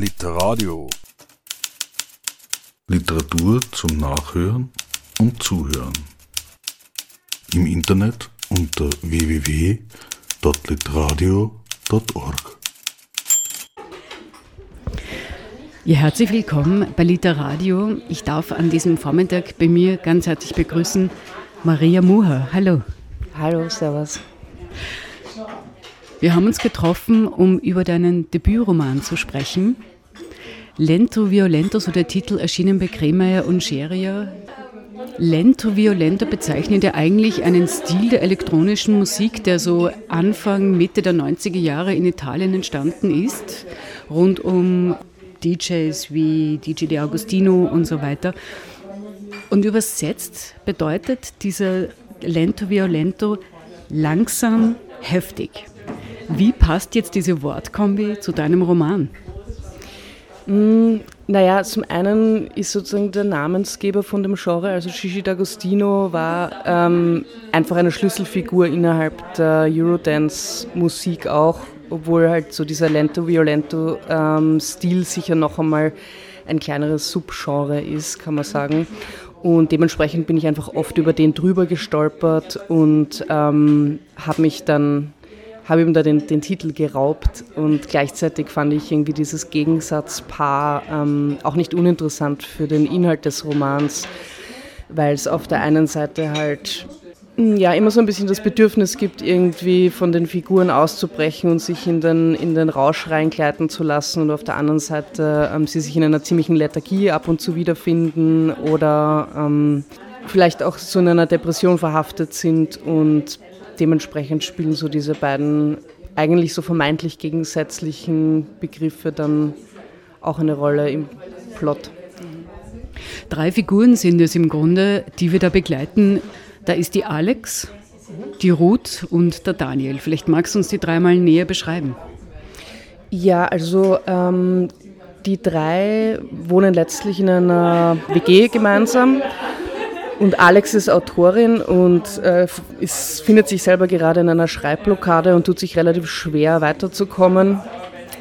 Literadio. Literatur zum Nachhören und Zuhören. Im Internet unter www.literadio.org. Ja, herzlich willkommen bei Literadio. Ich darf an diesem Vormittag bei mir ganz herzlich begrüßen Maria Muher. Hallo. Hallo, Servus. Wir haben uns getroffen, um über deinen Debütroman zu sprechen. Lento Violento, so der Titel, erschienen bei Kremeyer und Scheria. Lento Violento bezeichnet ja eigentlich einen Stil der elektronischen Musik, der so Anfang, Mitte der 90er Jahre in Italien entstanden ist, rund um DJs wie DJ De Agostino und so weiter. Und übersetzt bedeutet dieser Lento Violento langsam heftig. Wie passt jetzt diese Wortkombi zu deinem Roman? Mm, naja, zum einen ist sozusagen der Namensgeber von dem Genre, also Gigi D'Agostino, war ähm, einfach eine Schlüsselfigur innerhalb der Eurodance-Musik auch, obwohl halt so dieser Lento-Violento-Stil ähm, sicher noch einmal ein kleineres Subgenre ist, kann man sagen. Und dementsprechend bin ich einfach oft über den drüber gestolpert und ähm, habe mich dann habe ihm da den, den, Titel geraubt und gleichzeitig fand ich irgendwie dieses Gegensatzpaar ähm, auch nicht uninteressant für den Inhalt des Romans, weil es auf der einen Seite halt hm, ja immer so ein bisschen das Bedürfnis gibt, irgendwie von den Figuren auszubrechen und sich in den, in den Rausch reingleiten zu lassen und auf der anderen Seite ähm, sie sich in einer ziemlichen Lethargie ab und zu wiederfinden oder ähm, vielleicht auch so in einer Depression verhaftet sind und dementsprechend spielen so diese beiden eigentlich so vermeintlich gegensätzlichen Begriffe dann auch eine Rolle im Plot. Drei Figuren sind es im Grunde, die wir da begleiten. Da ist die Alex, die Ruth und der Daniel. Vielleicht magst du uns die dreimal näher beschreiben. Ja, also ähm, die drei wohnen letztlich in einer WG gemeinsam und Alex ist Autorin und äh, ist, findet sich selber gerade in einer Schreibblockade und tut sich relativ schwer weiterzukommen.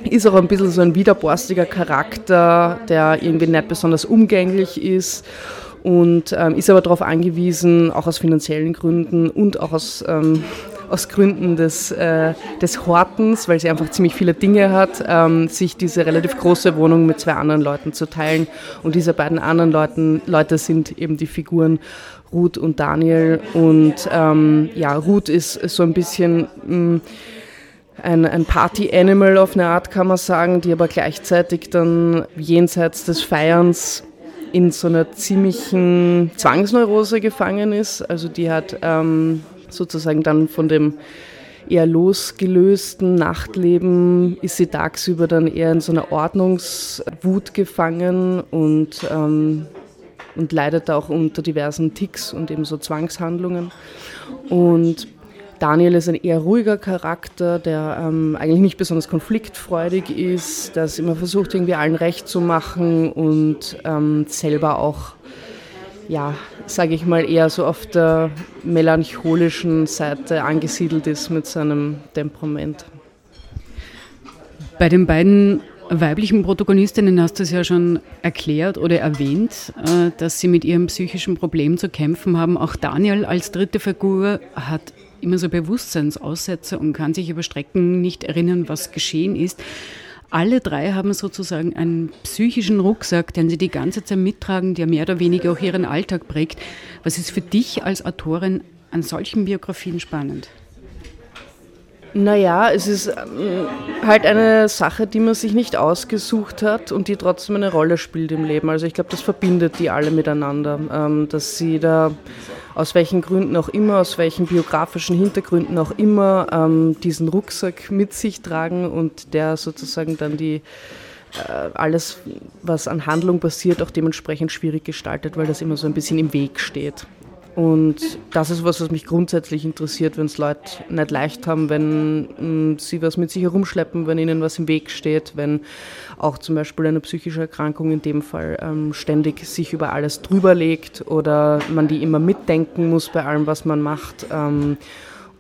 Ist auch ein bisschen so ein widerborstiger Charakter, der irgendwie nicht besonders umgänglich ist und ähm, ist aber darauf angewiesen, auch aus finanziellen Gründen und auch aus ähm, aus Gründen des, äh, des Hortens, weil sie einfach ziemlich viele Dinge hat, ähm, sich diese relativ große Wohnung mit zwei anderen Leuten zu teilen. Und diese beiden anderen Leuten, Leute sind eben die Figuren Ruth und Daniel. Und ähm, ja, Ruth ist so ein bisschen... Mh, mm, ein, ein Party-Animal auf eine Art, kann man sagen, die aber gleichzeitig dann jenseits des Feierns in so einer ziemlichen Zwangsneurose gefangen ist. Also die hat ähm, sozusagen dann von dem eher losgelösten Nachtleben ist sie tagsüber dann eher in so einer Ordnungswut gefangen und, ähm, und leidet auch unter diversen Ticks und eben so Zwangshandlungen. Und Daniel ist ein eher ruhiger Charakter, der ähm, eigentlich nicht besonders konfliktfreudig ist, der es immer versucht, irgendwie allen recht zu machen und ähm, selber auch ja, sage ich mal, eher so auf der melancholischen Seite angesiedelt ist mit seinem Temperament. Bei den beiden weiblichen Protagonistinnen hast du es ja schon erklärt oder erwähnt, äh, dass sie mit ihrem psychischen Problem zu kämpfen haben. Auch Daniel als dritte Figur hat immer so Bewusstseinsaussätze und kann sich über Strecken nicht erinnern, was geschehen ist. Alle drei haben sozusagen einen psychischen Rucksack, den sie die ganze Zeit mittragen, der mehr oder weniger auch ihren Alltag prägt. Was ist für dich als Autorin an solchen Biografien spannend? Naja, es ist ähm, halt eine Sache, die man sich nicht ausgesucht hat und die trotzdem eine Rolle spielt im Leben. Also ich glaube, das verbindet die alle miteinander, ähm, dass sie da aus welchen Gründen auch immer, aus welchen biografischen Hintergründen auch immer ähm, diesen Rucksack mit sich tragen und der sozusagen dann die äh, alles, was an Handlung passiert, auch dementsprechend schwierig gestaltet, weil das immer so ein bisschen im Weg steht. Und das ist was, was mich grundsätzlich interessiert, wenn es Leute nicht leicht haben, wenn mh, mm, sie was mit sich herumschleppen, wenn ihnen was im Weg steht, wenn auch zum Beispiel eine psychische Erkrankung in dem Fall ähm, ständig sich über alles drüber legt oder man die immer mitdenken muss bei allem, was man macht. Ähm,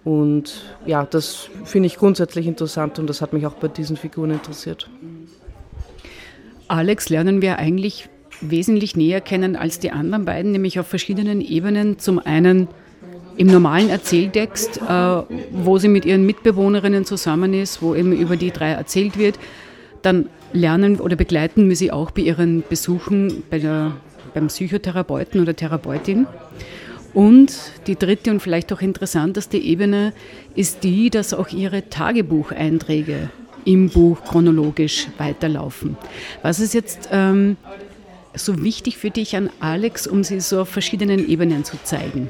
und ja, das finde ich grundsätzlich interessant und das hat mich auch bei diesen Figuren interessiert. Alex lernen wir eigentlich wesentlich näher kennen als die anderen beiden, nämlich auf verschiedenen Ebenen. Zum einen im normalen Erzähltext, äh, wo sie mit ihren Mitbewohnerinnen zusammen ist, wo eben über die drei erzählt wird. Dann lernen oder begleiten wir sie auch bei ihren Besuchen bei der, beim Psychotherapeuten oder Therapeutin. Und die dritte und vielleicht auch interessanteste Ebene ist die, dass auch ihre Tagebucheinträge im Buch chronologisch weiterlaufen. Was ist jetzt ähm, so wichtig für dich an Alex, um sie so auf verschiedenen Ebenen zu zeigen?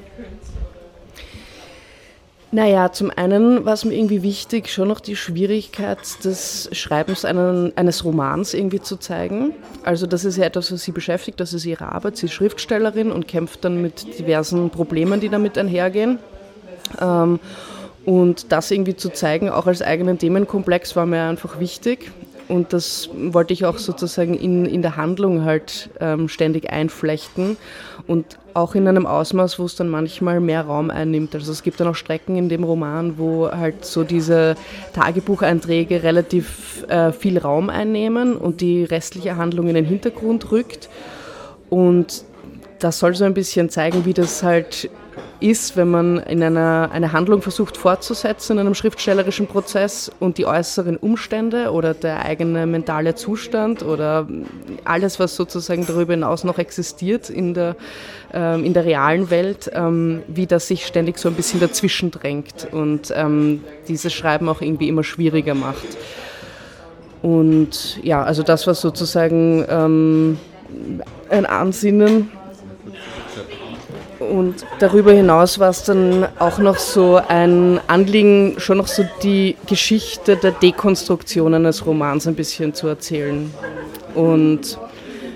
Naja, zum einen war es mir irgendwie wichtig, schon noch die Schwierigkeit des Schreibens einen, eines Romans irgendwie zu zeigen. Also das ist ja etwas, was sie beschäftigt, das ist ihre Arbeit. Sie ist Schriftstellerin und kämpft dann mit diversen Problemen, die damit einhergehen. Ähm, und das irgendwie zu zeigen, auch als eigenen Themenkomplex, war mir einfach wichtig. Und das wollte ich auch sozusagen in, in der Handlung halt ähm, ständig einflechten und auch in einem Ausmaß, wo es dann manchmal mehr Raum einnimmt. Also es gibt dann auch Strecken in dem Roman, wo halt so diese Tagebucheinträge relativ äh, viel Raum einnehmen und die restliche Handlung in den Hintergrund rückt. Und das soll so ein bisschen zeigen, wie das halt ist, wenn man in einer eine Handlung versucht fortzusetzen in einem schriftstellerischen Prozess und die äußeren Umstände oder der eigene mentale Zustand oder alles, was sozusagen darüber hinaus noch existiert in der, ähm, in der realen Welt, ähm, wie das sich ständig so ein bisschen dazwischen drängt und ähm, dieses Schreiben auch irgendwie immer schwieriger macht. Und ja, also das war sozusagen ähm, ein Ansinnen und darüber hinaus war es dann auch noch so ein Anliegen, schon noch so die Geschichte der Dekonstruktion eines Romans ein bisschen zu erzählen. Und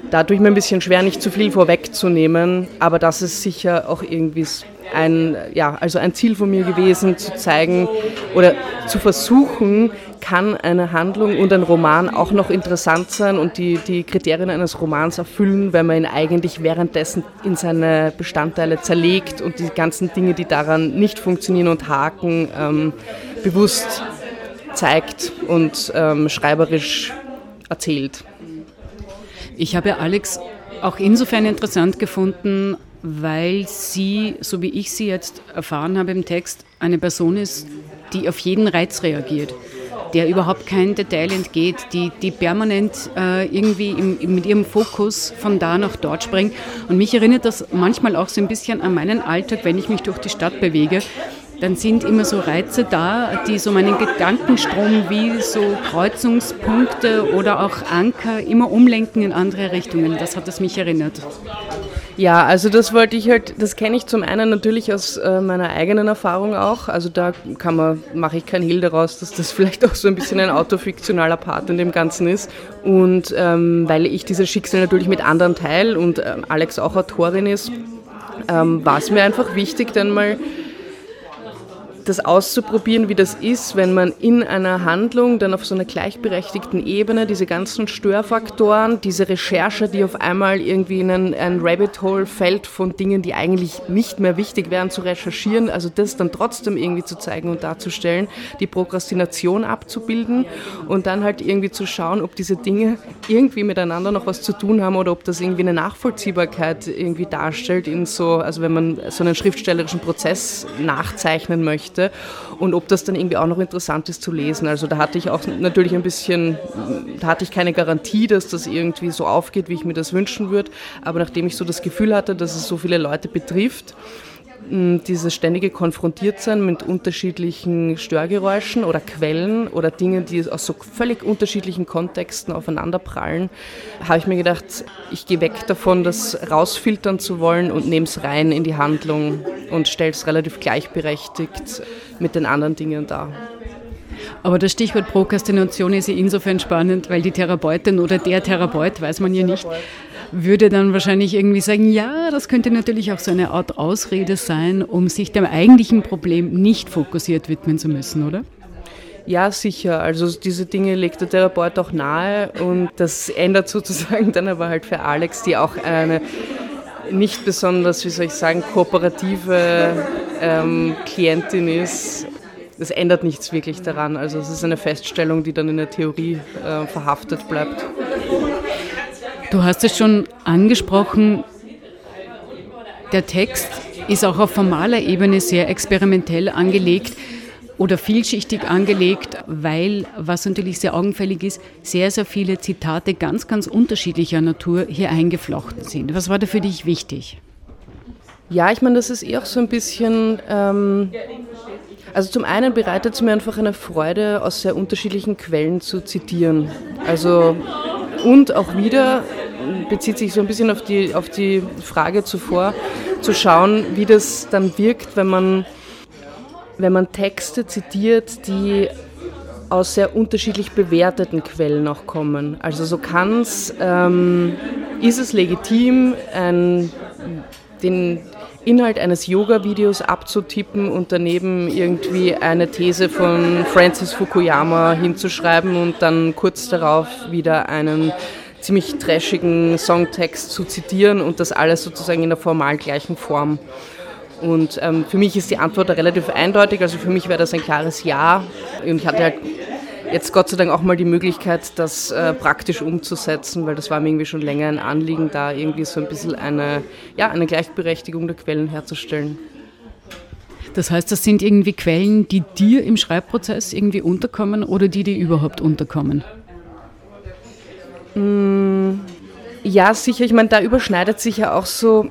da tue ich mir ein bisschen schwer, nicht zu viel vorwegzunehmen, aber das ist sicher auch irgendwie ein, ja, also ein Ziel von mir gewesen, zu zeigen oder zu versuchen, kann eine Handlung und ein Roman auch noch interessant sein und die, die Kriterien eines Romans erfüllen, wenn man ihn eigentlich währenddessen in seine Bestandteile zerlegt und die ganzen Dinge, die daran nicht funktionieren und haken, ähm, bewusst zeigt und ähm, schreiberisch erzählt. Ich habe Alex auch insofern interessant gefunden, weil sie, so wie ich sie jetzt erfahren habe im Text, eine Person ist, die auf jeden Reiz reagiert der überhaupt kein Detail entgeht, die, die permanent äh, irgendwie im, mit ihrem Fokus von da nach dort springt. Und mich erinnert das manchmal auch so ein bisschen an meinen Alltag, wenn ich mich durch die Stadt bewege. Dann sind immer so Reize da, die so meinen Gedankenstrom wie so Kreuzungspunkte oder auch Anker immer umlenken in andere Richtungen. Das hat es mich erinnert. Ja, also das wollte ich halt, das kenne ich zum einen natürlich aus äh, meiner eigenen Erfahrung auch. Also da kann man, mache ich kein Hehl daraus, dass das vielleicht auch so ein bisschen ein autofiktionaler Part in dem Ganzen ist. Und ähm, weil ich dieses Schicksal natürlich mit anderen teile und ähm, Alex auch Autorin ist, ähm, war es mir einfach wichtig, dann mal das auszuprobieren, wie das ist, wenn man in einer Handlung dann auf so einer gleichberechtigten Ebene diese ganzen Störfaktoren, diese Recherche, die auf einmal irgendwie in ein, ein Rabbit Hole fällt von Dingen, die eigentlich nicht mehr wichtig wären zu recherchieren, also das dann trotzdem irgendwie zu zeigen und darzustellen, die Prokrastination abzubilden und dann halt irgendwie zu schauen, ob diese Dinge irgendwie miteinander noch was zu tun haben oder ob das irgendwie eine Nachvollziehbarkeit irgendwie darstellt in so, also wenn man so einen schriftstellerischen Prozess nachzeichnen möchte möchte und ob das dann irgendwie auch noch interessant ist zu lesen. Also da hatte ich auch natürlich ein bisschen, da hatte ich keine Garantie, dass das irgendwie so aufgeht, wie ich mir das wünschen würde, aber nachdem ich so das Gefühl hatte, dass es so viele Leute betrifft, dieses ständige Konfrontiertsein mit unterschiedlichen Störgeräuschen oder Quellen oder Dingen, die aus so völlig unterschiedlichen Kontexten aufeinanderprallen, habe ich mir gedacht, ich gehe weg davon, das rausfiltern zu wollen und nehme es rein in die Handlung und stelle es relativ gleichberechtigt mit den anderen Dingen dar. Aber das Stichwort Prokrastination ist ja insofern spannend, weil die Therapeutin oder der Therapeut, weiß man ja nicht, würde dann wahrscheinlich irgendwie sagen, ja, das könnte natürlich auch so eine Art Ausrede sein, um sich dem eigentlichen Problem nicht fokussiert widmen zu müssen, oder? Ja, sicher. Also diese Dinge legt der Therapeut auch nahe und das ändert sozusagen dann aber halt für Alex, die auch eine nicht besonders, wie soll ich sagen, kooperative ähm, Klientin ist. Das ändert nichts wirklich daran. Also es ist eine Feststellung, die dann in der Theorie äh, verhaftet bleibt. Du hast es schon angesprochen, der Text ist auch auf formaler Ebene sehr experimentell angelegt oder vielschichtig angelegt, weil, was natürlich sehr augenfällig ist, sehr, sehr viele Zitate ganz, ganz unterschiedlicher Natur hier eingeflochten sind. Was war da für dich wichtig? Ja, ich meine, das ist eh auch so ein bisschen, ähm, also zum einen bereitet es mir einfach eine Freude, aus sehr unterschiedlichen Quellen zu zitieren. Also und auch wieder bezieht sich so ein bisschen auf die, auf die Frage zuvor, zu schauen, wie das dann wirkt, wenn man wenn man Texte zitiert, die aus sehr unterschiedlich bewerteten Quellen auch kommen. Also so kann es, ähm, ist es legitim, ein, den Inhalt eines Yoga-Videos abzutippen und daneben irgendwie eine These von Francis Fukuyama hinzuschreiben und dann kurz darauf wieder einen ziemlich trashigen Songtext zu zitieren und das alles sozusagen in der formal gleichen Form. Und ähm, für mich ist die Antwort relativ eindeutig. Also für mich wäre das ein klares Ja. Und ich hatte halt jetzt Gott sei Dank auch mal die Möglichkeit, das äh, praktisch umzusetzen, weil das war mir irgendwie schon länger ein Anliegen, da irgendwie so ein bisschen eine, ja, eine Gleichberechtigung der Quellen herzustellen. Das heißt, das sind irgendwie Quellen, die dir im Schreibprozess irgendwie unterkommen oder die dir überhaupt unterkommen? Mm, ja, sicher. Ich meine, da überschneidet sich ja auch so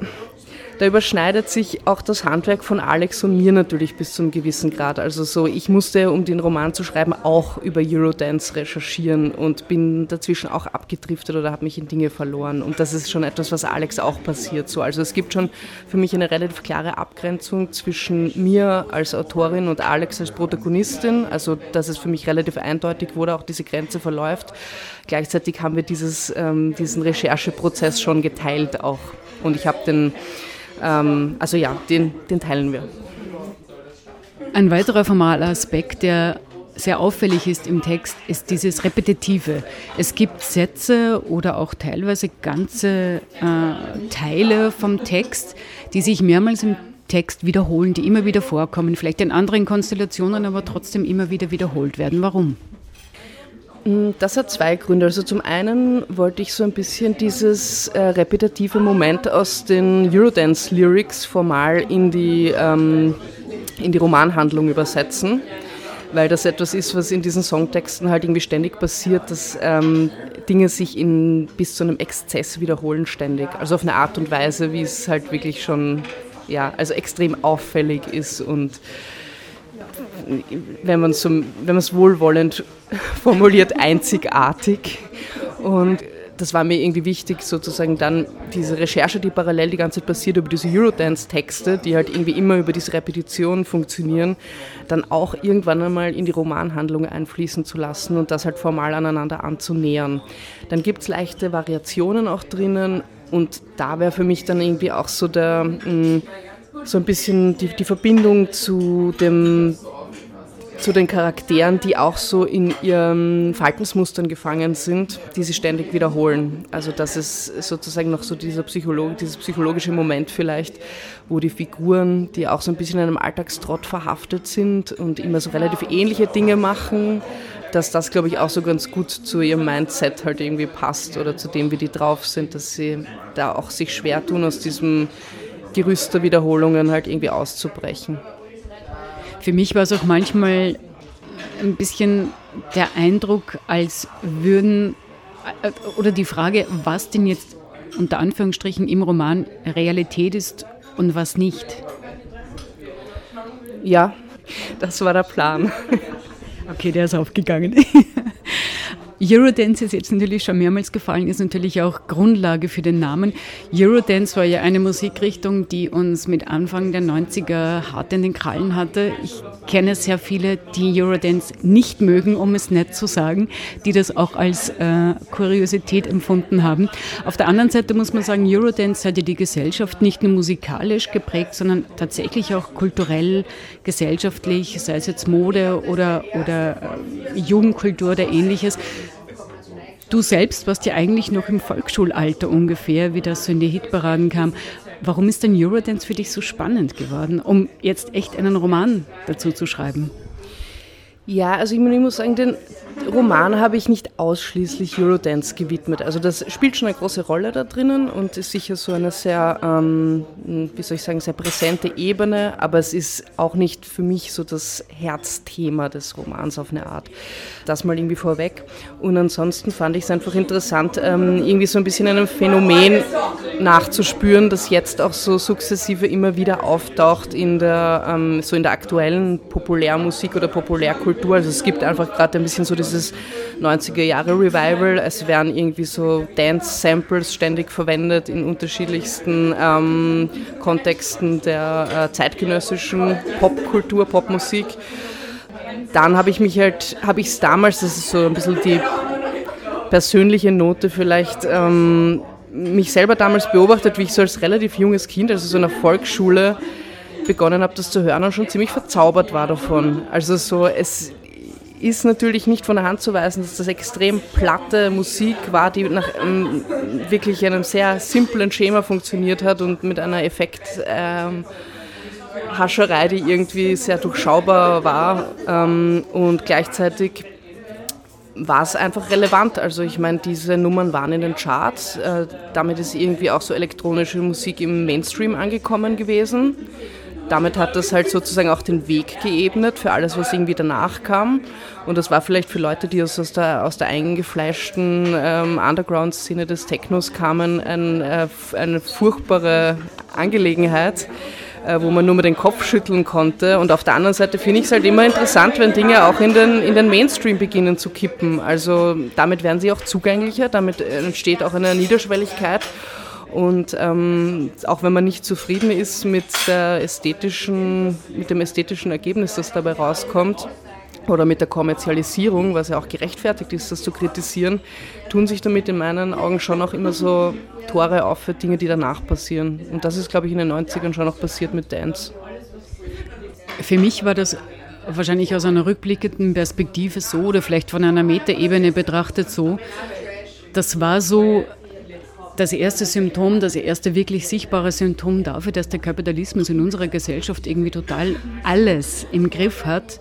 da überschneidet sich auch das Handwerk von Alex und mir natürlich bis zu einem gewissen Grad. Also so, ich musste, um den Roman zu schreiben, auch über Eurodance recherchieren und bin dazwischen auch abgedriftet oder habe mich in Dinge verloren. Und das ist schon etwas, was Alex auch passiert. So, also es gibt schon für mich eine relativ klare Abgrenzung zwischen mir als Autorin und Alex als Protagonistin. Also dass es für mich relativ eindeutig, da auch diese Grenze verläuft. Gleichzeitig haben wir dieses, ähm, diesen Rechercheprozess schon geteilt auch. Und ich habe den ähm, also ja, den, den teilen wir. Ein weiterer formaler Aspekt, der sehr auffällig ist im Text, ist dieses Repetitive. Es gibt Sätze oder auch teilweise ganze äh, Teile vom Text, die sich mehrmals im Text wiederholen, die immer wieder vorkommen, vielleicht in anderen Konstellationen, aber trotzdem immer wieder wiederholt werden. Warum? Mm, das hat zwei Gründe. Also zum einen wollte ich so ein bisschen dieses äh, repetitive Moment aus den Eurodance-Lyrics formal in die, ähm, in die Romanhandlung übersetzen, weil das etwas ist, was in diesen Songtexten halt irgendwie ständig passiert, dass ähm, Dinge sich in, bis zu einem Exzess wiederholen ständig. Also auf eine Art und Weise, wie es halt wirklich schon, ja, also extrem auffällig ist und wenn man es wohlwollend formuliert, einzigartig. Und das war mir irgendwie wichtig, sozusagen dann diese Recherche, die parallel die ganze Zeit passiert über diese Eurodance-Texte, die halt irgendwie immer über diese Repetition funktionieren, dann auch irgendwann einmal in die Romanhandlung einfließen zu lassen und das halt formal aneinander anzunähern. Dann gibt es leichte Variationen auch drinnen und da wäre für mich dann irgendwie auch so der, mm, so ein bisschen die, die Verbindung zu dem zu den Charakteren, die auch so in ihren Verhaltensmustern gefangen sind, die sie ständig wiederholen. Also das ist sozusagen noch so dieser Psycholog dieses psychologische Moment vielleicht, wo die Figuren, die auch so ein bisschen in einem Alltagstrott verhaftet sind und immer so relativ ähnliche Dinge machen, dass das, glaube ich, auch so ganz gut zu ihrem Mindset halt irgendwie passt oder zu dem, wie die drauf sind, dass sie da auch sich schwer tun, aus diesem Gerüst der Wiederholungen halt irgendwie auszubrechen. Für mich war es auch manchmal ein bisschen der Eindruck, als würden, äh, oder die Frage, was denn jetzt unter Anführungsstrichen im Roman Realität ist und was nicht. Ja, das war der Plan. Okay, der ist aufgegangen. Eurodance ist jetzt natürlich schon mehrmals gefallen, ist natürlich auch Grundlage für den Namen. Eurodance war ja eine Musikrichtung, die uns mit Anfang der 90er hart in den Krallen hatte. Ich kenne sehr viele, die Eurodance nicht mögen, um es nett zu sagen, die das auch als äh, Kuriosität empfunden haben. Auf der anderen Seite muss man sagen, Eurodance hat ja die Gesellschaft nicht nur musikalisch geprägt, sondern tatsächlich auch kulturell, gesellschaftlich, sei es jetzt Mode oder, oder äh, Jugendkultur oder ähnliches. Du selbst warst ja eigentlich noch im Volksschulalter ungefähr, wie das so in die Hitparaden kam. Warum ist denn Eurodance für dich so spannend geworden, um jetzt echt einen Roman dazu zu schreiben? Ja, also ich, muss sagen, den Roman habe ich nicht ausschließlich Eurodance gewidmet. Also das spielt schon eine große Rolle da drinnen und ist sicher so eine sehr, ähm, wie soll ich sagen, sehr präsente Ebene, aber es ist auch nicht für mich so das Herzthema des Romans auf eine Art. Das mal irgendwie vorweg. Und ansonsten fand ich es einfach interessant, ähm, irgendwie so ein bisschen einem Phänomen nachzuspüren, das jetzt auch so sukzessive immer wieder auftaucht in der, ähm, so in der aktuellen Populärmusik oder Populärkultur. Also es gibt einfach gerade ein bisschen so dieses 90er Jahre Revival. Es werden irgendwie so Dance-Samples ständig verwendet in unterschiedlichsten ähm, Kontexten der äh, zeitgenössischen Popkultur, Popmusik. Dann habe ich mich halt, habe ich es damals, das ist so ein bisschen die persönliche Note vielleicht, ähm, mich selber damals beobachtet, wie ich so als relativ junges Kind, also so in der Volksschule, begonnen habe, das zu hören und schon ziemlich verzaubert war davon. Also so, es ist natürlich nicht von der Hand zu weisen, dass das extrem platte Musik war, die nach ähm, wirklich einem sehr simplen Schema funktioniert hat und mit einer Effekthascherei, ähm, die irgendwie sehr durchschaubar war ähm, und gleichzeitig war es einfach relevant. Also ich meine, diese Nummern waren in den Charts, äh, damit ist irgendwie auch so elektronische Musik im Mainstream angekommen gewesen damit hat das halt sozusagen auch den Weg geebnet für alles, was irgendwie danach kam. Und das war vielleicht für Leute, die aus der, aus der eingefleischten ähm, Underground-Szene des Technos kamen, ein, äh, eine furchtbare Angelegenheit äh, wo man nur mal den Kopf schütteln konnte. Und auf der anderen Seite finde ich es halt immer interessant, wenn Dinge auch in den, in den Mainstream beginnen zu kippen. Also damit werden sie auch zugänglicher, damit entsteht auch eine Niederschwelligkeit. Und ähm, auch wenn man nicht zufrieden ist mit, der ästhetischen, mit dem ästhetischen Ergebnis, das dabei rauskommt, oder mit der Kommerzialisierung, was ja auch gerechtfertigt ist, das zu kritisieren, tun sich damit in meinen Augen schon auch immer so Tore auf für Dinge, die danach passieren. Und das ist, glaube ich, in den 90ern schon auch passiert mit Dance. Für mich war das wahrscheinlich aus einer rückblickenden Perspektive so oder vielleicht von einer Metaebene betrachtet so. Das war so das erste Symptom, das erste wirklich sichtbare Symptom dafür, dass der Kapitalismus in unserer Gesellschaft irgendwie total alles im Griff hat.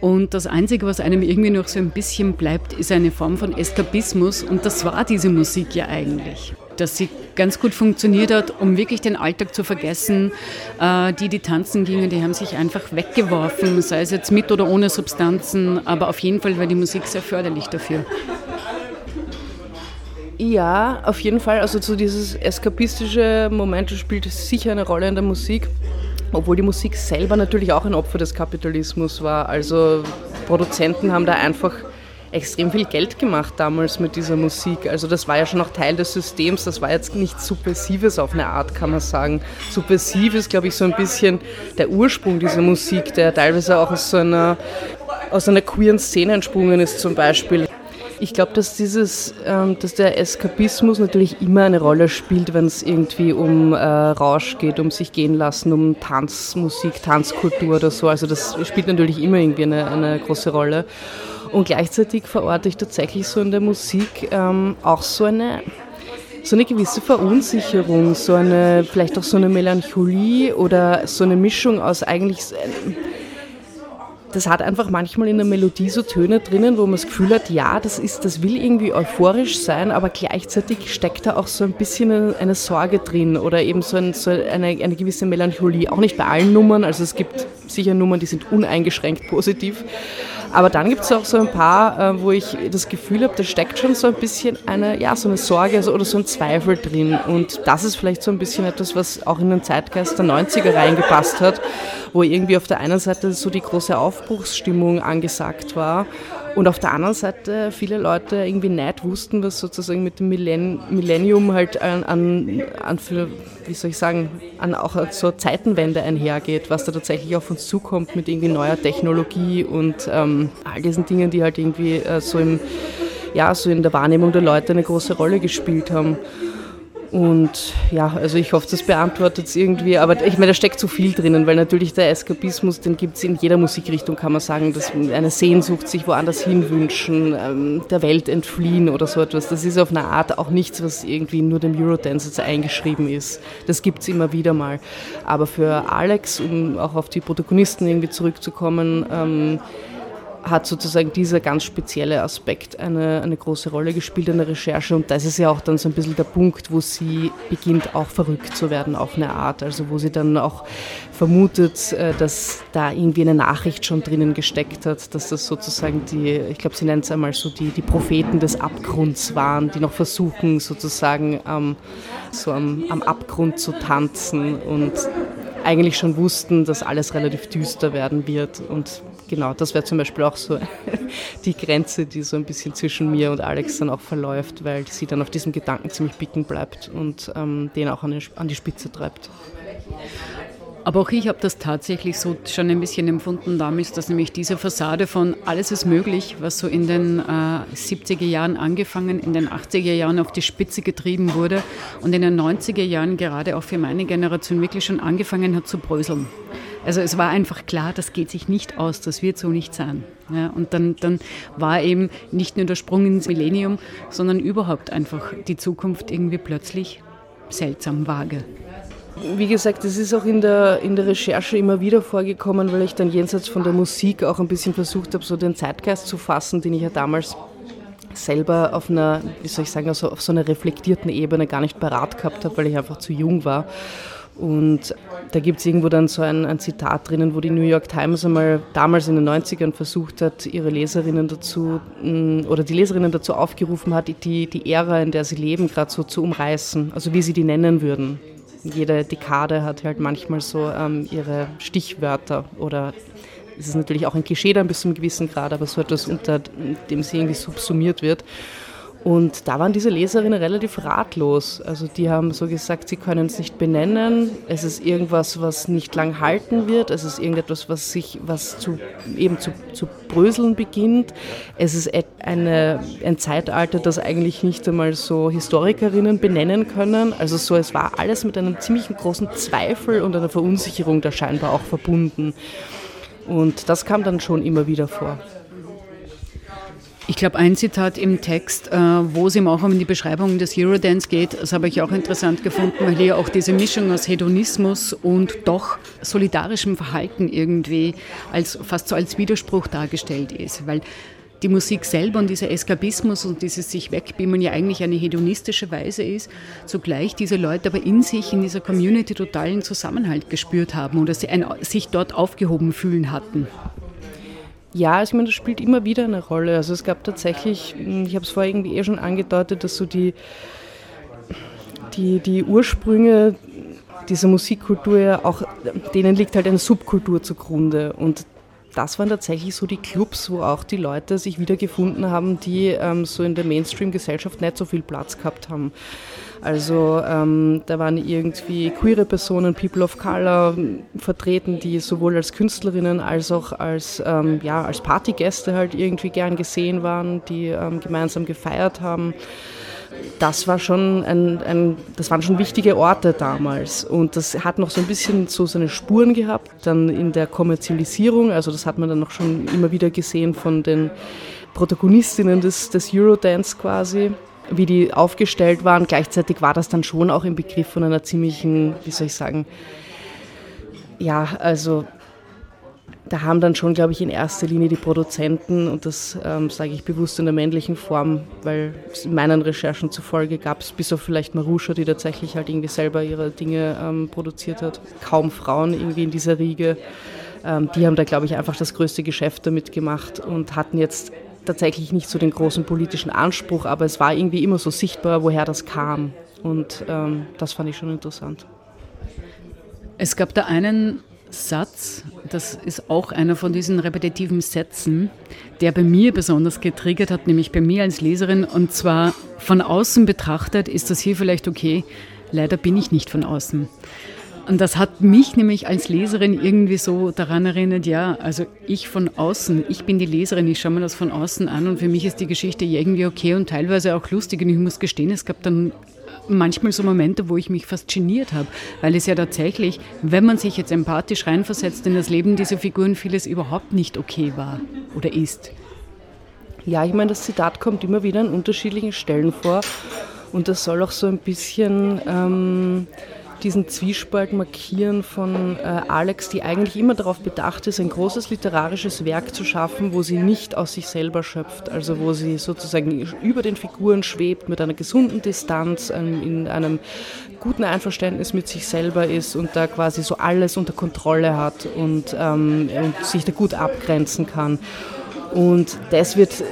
Und das Einzige, was einem irgendwie noch so ein bisschen bleibt, ist eine Form von Eskapismus. Und das war diese Musik ja eigentlich. Dass sie ganz gut funktioniert hat, um wirklich den Alltag zu vergessen. Äh, die, die tanzen gingen, die haben sich einfach weggeworfen, sei es jetzt mit oder ohne Substanzen. Aber auf jeden Fall war die Musik sehr förderlich dafür. Ja, auf jeden Fall. Also so dieses eskapistische Moment spielt sicher eine Rolle in der Musik, obwohl die Musik selber natürlich auch ein Opfer des Kapitalismus war. Also Produzenten haben da einfach extrem viel Geld gemacht damals mit dieser Musik. Also das war ja schon auch Teil des Systems, das war jetzt nichts Subversives auf eine Art, kann man sagen. Subversiv ist, glaube ich, so ein bisschen der Ursprung dieser Musik, der teilweise auch aus so einer, aus einer queeren Szene entsprungen ist zum Beispiel. Ich glaube, dass dieses, ähm, dass der Eskapismus natürlich immer eine Rolle spielt, wenn es irgendwie um äh, Rausch geht, um sich gehen lassen, um Tanzmusik, Tanzkultur oder so. Also das spielt natürlich immer irgendwie eine, eine große Rolle. Und gleichzeitig verorte ich tatsächlich so in der Musik ähm, auch so eine so eine gewisse Verunsicherung, so eine, vielleicht auch so eine Melancholie oder so eine Mischung aus eigentlich das hat einfach manchmal in der Melodie so Töne drinnen, wo man das Gefühl hat, ja, das ist, das will irgendwie euphorisch sein, aber gleichzeitig steckt da auch so ein bisschen eine, Sorge drin oder eben so, ein, so eine, eine gewisse Melancholie. Auch nicht bei allen Nummern, also es gibt sicher Nummern, die sind uneingeschränkt positiv, aber dann gibt es auch so ein paar, äh, wo ich das Gefühl habe, da steckt schon so ein bisschen eine, ja, so eine Sorge oder so ein Zweifel drin. Und das ist vielleicht so ein bisschen etwas, was auch in den Zeitgeist der 90er reingepasst hat, wo irgendwie auf der einen Seite so die große Aufbruchsstimmung angesagt war und auf der anderen Seite viele Leute irgendwie nicht wussten, was sozusagen mit dem Millennium halt an, an, an für, wie soll ich sagen, an auch zur Zeitenwende einhergeht, was da tatsächlich auf uns zukommt mit irgendwie neuer Technologie und ähm, all diesen Dingen, die halt irgendwie äh, so im ja, so in der Wahrnehmung der Leute eine große Rolle gespielt haben. Und ja, also ich hoffe, das beantwortet es irgendwie. Aber ich meine, da steckt so viel drinnen, weil natürlich der Eskapismus, den gibt es in jeder Musikrichtung, kann man sagen, dass eine Sehnsucht sich woanders hinwünschen, ähm, der Welt entfliehen oder so etwas. Das ist auf eine Art auch nichts, was irgendwie nur dem Eurodance jetzt eingeschrieben ist. Das gibt es immer wieder mal. Aber für Alex, um auch auf die Protagonisten irgendwie zurückzukommen, ähm, hat sozusagen dieser ganz spezielle Aspekt eine, eine große Rolle gespielt in der Recherche. Und das ist ja auch dann so ein bisschen der Punkt, wo sie beginnt auch verrückt zu werden auf eine Art, also wo sie dann auch vermutet, äh, dass da irgendwie eine Nachricht schon drinnen gesteckt hat, dass das sozusagen die, ich glaube, sie nennt es einmal so die, die Propheten des Abgrunds waren, die noch versuchen sozusagen ähm, so am, am Abgrund zu tanzen und eigentlich schon wussten, dass alles relativ düster werden wird und genau, das wäre zum Beispiel auch so die Grenze, die so ein bisschen zwischen mir und Alex dann auch verläuft, weil sie dann auf diesem Gedanken ziemlich bicken bleibt und ähm, den auch an die Spitze treibt. Aber auch ich habe das tatsächlich so schon ein bisschen empfunden damals, dass nämlich diese Fassade von alles ist möglich, was so in den äh, 70er Jahren angefangen, in den 80er Jahren auf die Spitze getrieben wurde und in den 90er Jahren gerade auch für meine Generation wirklich schon angefangen hat zu bröseln. Also es war einfach klar, das geht sich nicht aus, das wird so nicht sein. Ja, und dann, dann war eben nicht nur der Sprung ins Millennium, sondern überhaupt einfach die Zukunft irgendwie plötzlich seltsam vage. Wie gesagt, das ist auch in der, in der Recherche immer wieder vorgekommen, weil ich dann jenseits von der Musik auch ein bisschen versucht habe, so den Zeitgeist zu fassen, den ich ja damals selber auf einer, wie soll ich sagen, also auf so einer reflektierten Ebene gar nicht parat gehabt habe, weil ich einfach zu jung war. Und da gibt es irgendwo dann so ein, ein, Zitat drinnen, wo die New York Times einmal damals in den 90ern versucht hat, ihre Leserinnen dazu mm, oder die Leserinnen dazu aufgerufen hat, die, die Ära, in der sie leben, gerade so zu umreißen, also wie sie die nennen würden. Jede Dekade hat halt manchmal so ähm, ihre Stichwörter oder es ist natürlich auch ein Klischee dann bis zu einem gewissen Grad, aber so etwas, unter dem sie irgendwie subsumiert wird. Und da waren diese Leserinnen relativ ratlos. Also die haben so gesagt, sie können es nicht benennen. Es ist irgendwas, was nicht lang halten wird. Es ist irgendetwas, was sich, was zu, eben zu, zu bröseln beginnt. Es ist eine, ein Zeitalter, das eigentlich nicht einmal so Historikerinnen benennen können. Also so, es war alles mit einem ziemlich großen Zweifel und einer Verunsicherung da scheinbar auch verbunden. Und das kam dann schon immer wieder vor. Ich glaube, ein Zitat im Text, äh, wo es eben auch um die Beschreibung des Eurodance geht, das habe ich auch interessant gefunden, weil hier auch diese Mischung aus Hedonismus und doch solidarischem Verhalten irgendwie als, fast so als Widerspruch dargestellt ist. Weil die Musik selber und dieser Eskapismus und dieses sich wegbeamen ja eigentlich eine hedonistische Weise ist, zugleich diese Leute aber in sich, in dieser Community totalen Zusammenhalt gespürt haben oder sie ein, sich dort aufgehoben fühlen hatten. Ja, ich meine, das spielt immer wieder eine Rolle. Also es gab tatsächlich, hm, ich habe es vorher irgendwie eh schon angedeutet, dass so die, die, die Ursprünge dieser Musikkultur ja auch, denen liegt halt eine Subkultur zugrunde. Und das waren tatsächlich so die Clubs, wo auch die Leute sich wiedergefunden haben, die ähm, so in der Mainstream-Gesellschaft nicht so viel Platz gehabt haben. Also ähm, da waren irgendwie queere Personen, People of Color vertreten, die sowohl als Künstlerinnen als auch als, ähm, ja, als Partygäste halt irgendwie gern gesehen waren, die ähm, gemeinsam gefeiert haben das war schon ein, ein, das waren schon wichtige Orte damals und das hat noch so ein bisschen so seine Spuren gehabt, dann in der Kommerzialisierung, also das hat man dann noch schon immer wieder gesehen von den Protagonistinnen des, des Eurodance quasi wie die aufgestellt waren. Gleichzeitig war das dann schon auch im Begriff von einer ziemlichen, wie soll ich sagen, ja, also da haben dann schon, glaube ich, in erster Linie die Produzenten, und das ähm, sage ich bewusst in der männlichen Form, weil meinen Recherchen zufolge gab es bis auf vielleicht Marusha, die tatsächlich halt irgendwie selber ihre Dinge ähm, produziert hat, kaum Frauen irgendwie in dieser Riege. Ähm, die haben da, glaube ich, einfach das größte Geschäft damit gemacht und hatten jetzt tatsächlich nicht so den großen politischen Anspruch, aber es war irgendwie immer so sichtbar, woher das kam. Und ähm, das fand ich schon interessant. Es gab da einen Satz, das ist auch einer von diesen repetitiven Sätzen, der bei mir besonders getriggert hat, nämlich bei mir als Leserin. Und zwar von außen betrachtet ist das hier vielleicht okay, leider bin ich nicht von außen. Und das hat mich nämlich als Leserin irgendwie so daran erinnert, ja, also ich von außen, ich bin die Leserin, ich schaue mir das von außen an und für mich ist die Geschichte irgendwie okay und teilweise auch lustig. Und ich muss gestehen, es gab dann manchmal so Momente, wo ich mich fast geniert habe, weil es ja tatsächlich, wenn man sich jetzt empathisch reinversetzt in das Leben dieser Figuren, vieles überhaupt nicht okay war oder ist. Ja, ich meine, das Zitat kommt immer wieder an unterschiedlichen Stellen vor und das soll auch so ein bisschen... Ähm diesen Zwiespalt markieren von äh, Alex, die eigentlich immer darauf bedacht ist, ein großes literarisches Werk zu schaffen, wo sie nicht aus sich selber schöpft, also wo sie sozusagen über den Figuren schwebt mit einer gesunden Distanz, ähm, in einem guten Einverständnis mit sich selber ist und da quasi so alles unter Kontrolle hat und, ähm, und sich da gut abgrenzen kann. Und das wird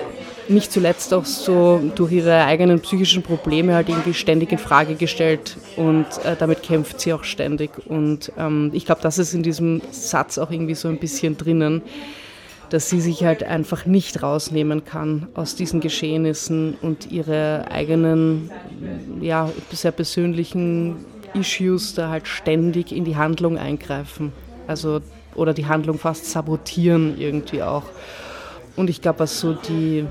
nicht zuletzt auch so durch ihre eigenen psychischen Probleme halt irgendwie ständig in Frage gestellt und äh, damit kämpft sie auch ständig. Und ähm, ich glaube, das ist in diesem Satz auch irgendwie so ein bisschen drinnen, dass sie sich halt einfach nicht rausnehmen kann aus diesen Geschehnissen und ihre eigenen, ja, sehr persönlichen Issues da halt ständig in die Handlung eingreifen. Also, oder die Handlung fast sabotieren irgendwie auch. Und ich glaube, was so die,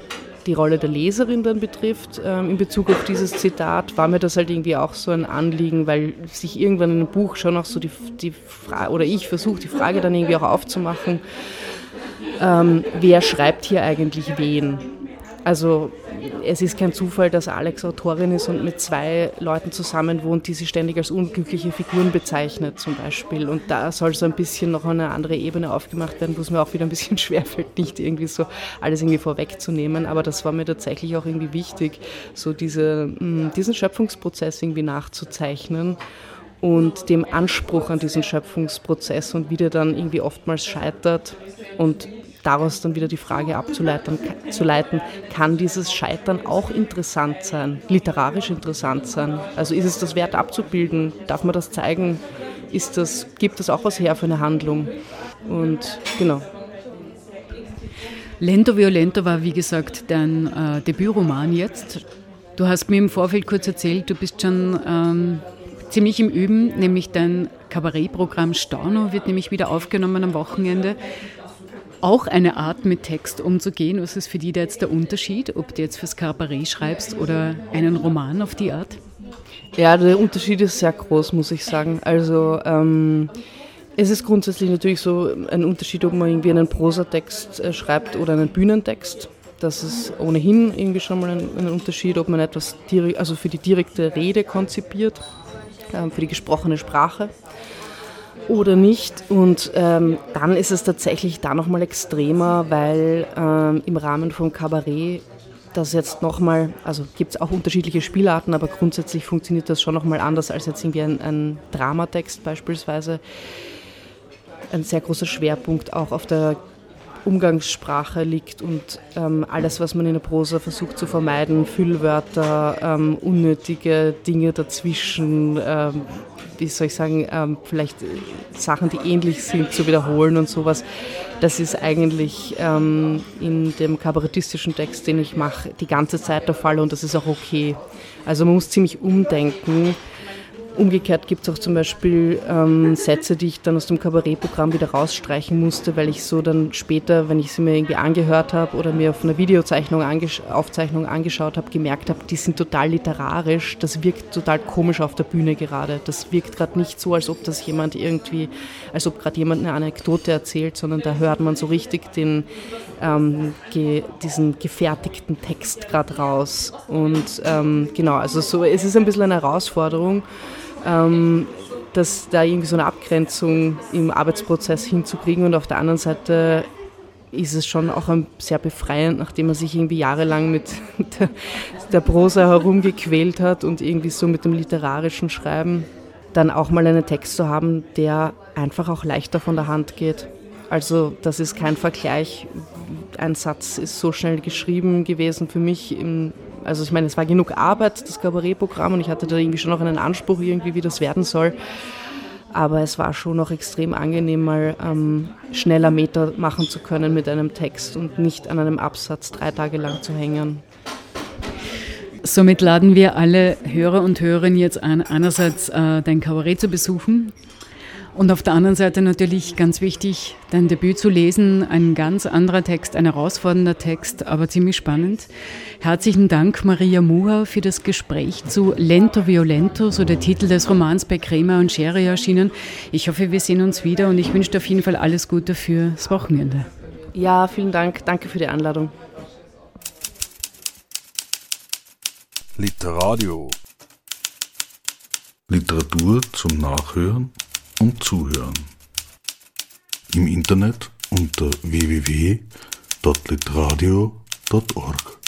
die Rolle der Leserin dann betrifft, ähm, in Bezug auf dieses Zitat, war mir das halt irgendwie auch so ein Anliegen, weil sich irgendwann in einem Buch schon auch so die, die Frage, oder ich versuche die Frage dann irgendwie auch aufzumachen, ähm, wer schreibt hier eigentlich wen? Also es ist kein Zufall, dass Alex Autorin ist und mit zwei Leuten zusammen wohnt, die sie ständig als unglückliche Figuren bezeichnet zum Beispiel. Und da soll so ein bisschen noch eine andere Ebene aufgemacht werden, wo es mir auch wieder ein bisschen schwerfällt, nicht irgendwie so alles irgendwie vorwegzunehmen. Aber das war mir tatsächlich auch irgendwie wichtig, so diese, mm, diesen Schöpfungsprozess irgendwie nachzuzeichnen und dem Anspruch an diesen Schöpfungsprozess und wie der dann irgendwie oftmals scheitert und daraus dann wieder die Frage abzuleiten, zu leiten, kann dieses Scheitern auch interessant sein, literarisch interessant sein? Also ist es das wert abzubilden? Darf man das zeigen? Ist das, gibt das auch was her für eine Handlung? Und genau. Lento Violento war, wie gesagt, dein äh, Debütroman jetzt. Du hast mir im Vorfeld kurz erzählt, du bist schon ähm, ziemlich im Üben, nämlich dein Kabarettprogramm Storno wird nämlich wieder aufgenommen am Wochenende auch eine Art, mit Text umzugehen. Was ist für die da jetzt der Unterschied, ob du jetzt fürs Kabarett schreibst oder einen Roman auf die Art? Ja, der Unterschied ist sehr groß, muss ich sagen. Also ähm, es ist grundsätzlich natürlich so ein Unterschied, ob man irgendwie einen Prosatext äh, schreibt oder einen Bühnentext. Das ist ohnehin irgendwie schon mal ein, ein Unterschied, ob man etwas direkt, also für die direkte Rede konzipiert, äh, für die gesprochene Sprache oder nicht. Und ähm, dann ist es tatsächlich da nochmal extremer, weil ähm, im Rahmen vom Kabarett das jetzt nochmal, also gibt es auch unterschiedliche Spielarten, aber grundsätzlich funktioniert das schon nochmal anders als jetzt irgendwie ein, ein Dramatext beispielsweise. Ein sehr großer Schwerpunkt auch auf der Umgangssprache liegt und ähm, alles, was man in der Prosa versucht zu vermeiden, Füllwörter, ähm, unnötige Dinge dazwischen, ähm, wie soll ich sagen, ähm, vielleicht Sachen, die ähnlich sind, zu wiederholen und sowas. Das ist eigentlich ähm, in dem kabarettistischen Text, den ich mache, die ganze Zeit der Fall und das ist auch okay. Also man muss ziemlich umdenken Umgekehrt gibt es auch zum Beispiel ähm, Sätze, die ich dann aus dem Kabarettprogramm wieder rausstreichen musste, weil ich so dann später, wenn ich sie mir irgendwie angehört habe oder mir auf einer Videozeichnung angesch Aufzeichnung angeschaut habe, gemerkt habe, die sind total literarisch. Das wirkt total komisch auf der Bühne gerade. Das wirkt gerade nicht so, als ob das jemand irgendwie, als ob gerade jemand eine Anekdote erzählt, sondern da hört man so richtig den, ähm, ge diesen gefertigten Text gerade raus. Und ähm, genau, also so, es ist ein bisschen eine Herausforderung ähm, dass da irgendwie so eine Abgrenzung im Arbeitsprozess hinzukriegen und auf der anderen Seite ist es schon auch sehr befreiend, nachdem man sich irgendwie jahrelang mit der, der Prosa herumgequält hat und irgendwie so mit dem literarischen Schreiben dann auch mal einen Text zu haben, der einfach auch leichter von der Hand geht. Also das ist kein Vergleich. Ein Satz ist so schnell geschrieben gewesen für mich im also ich meine, es war genug Arbeit, das Kabarettprogramm, und ich hatte da irgendwie schon noch einen Anspruch, irgendwie, wie das werden soll. Aber es war schon noch extrem angenehm, mal ähm, schneller Meter machen zu können mit einem Text und nicht an einem Absatz drei Tage lang zu hängen. Somit laden wir alle Hörer und Hörerinnen jetzt an, einerseits äh, dein Kabarett zu besuchen, und auf der anderen Seite natürlich ganz wichtig, dein Debüt zu lesen. Ein ganz anderer Text, ein herausfordernder Text, aber ziemlich spannend. Herzlichen Dank, Maria Muha, für das Gespräch zu Lento Violento, so der Titel des Romans bei Kremer und Schere erschienen. Ich hoffe, wir sehen uns wieder und ich wünsche dir auf jeden Fall alles Gute fürs Wochenende. Ja, vielen Dank. Danke für die Einladung. Literadio Literatur zum Nachhören und Zuhören. Im Internet unter www.litradio.org.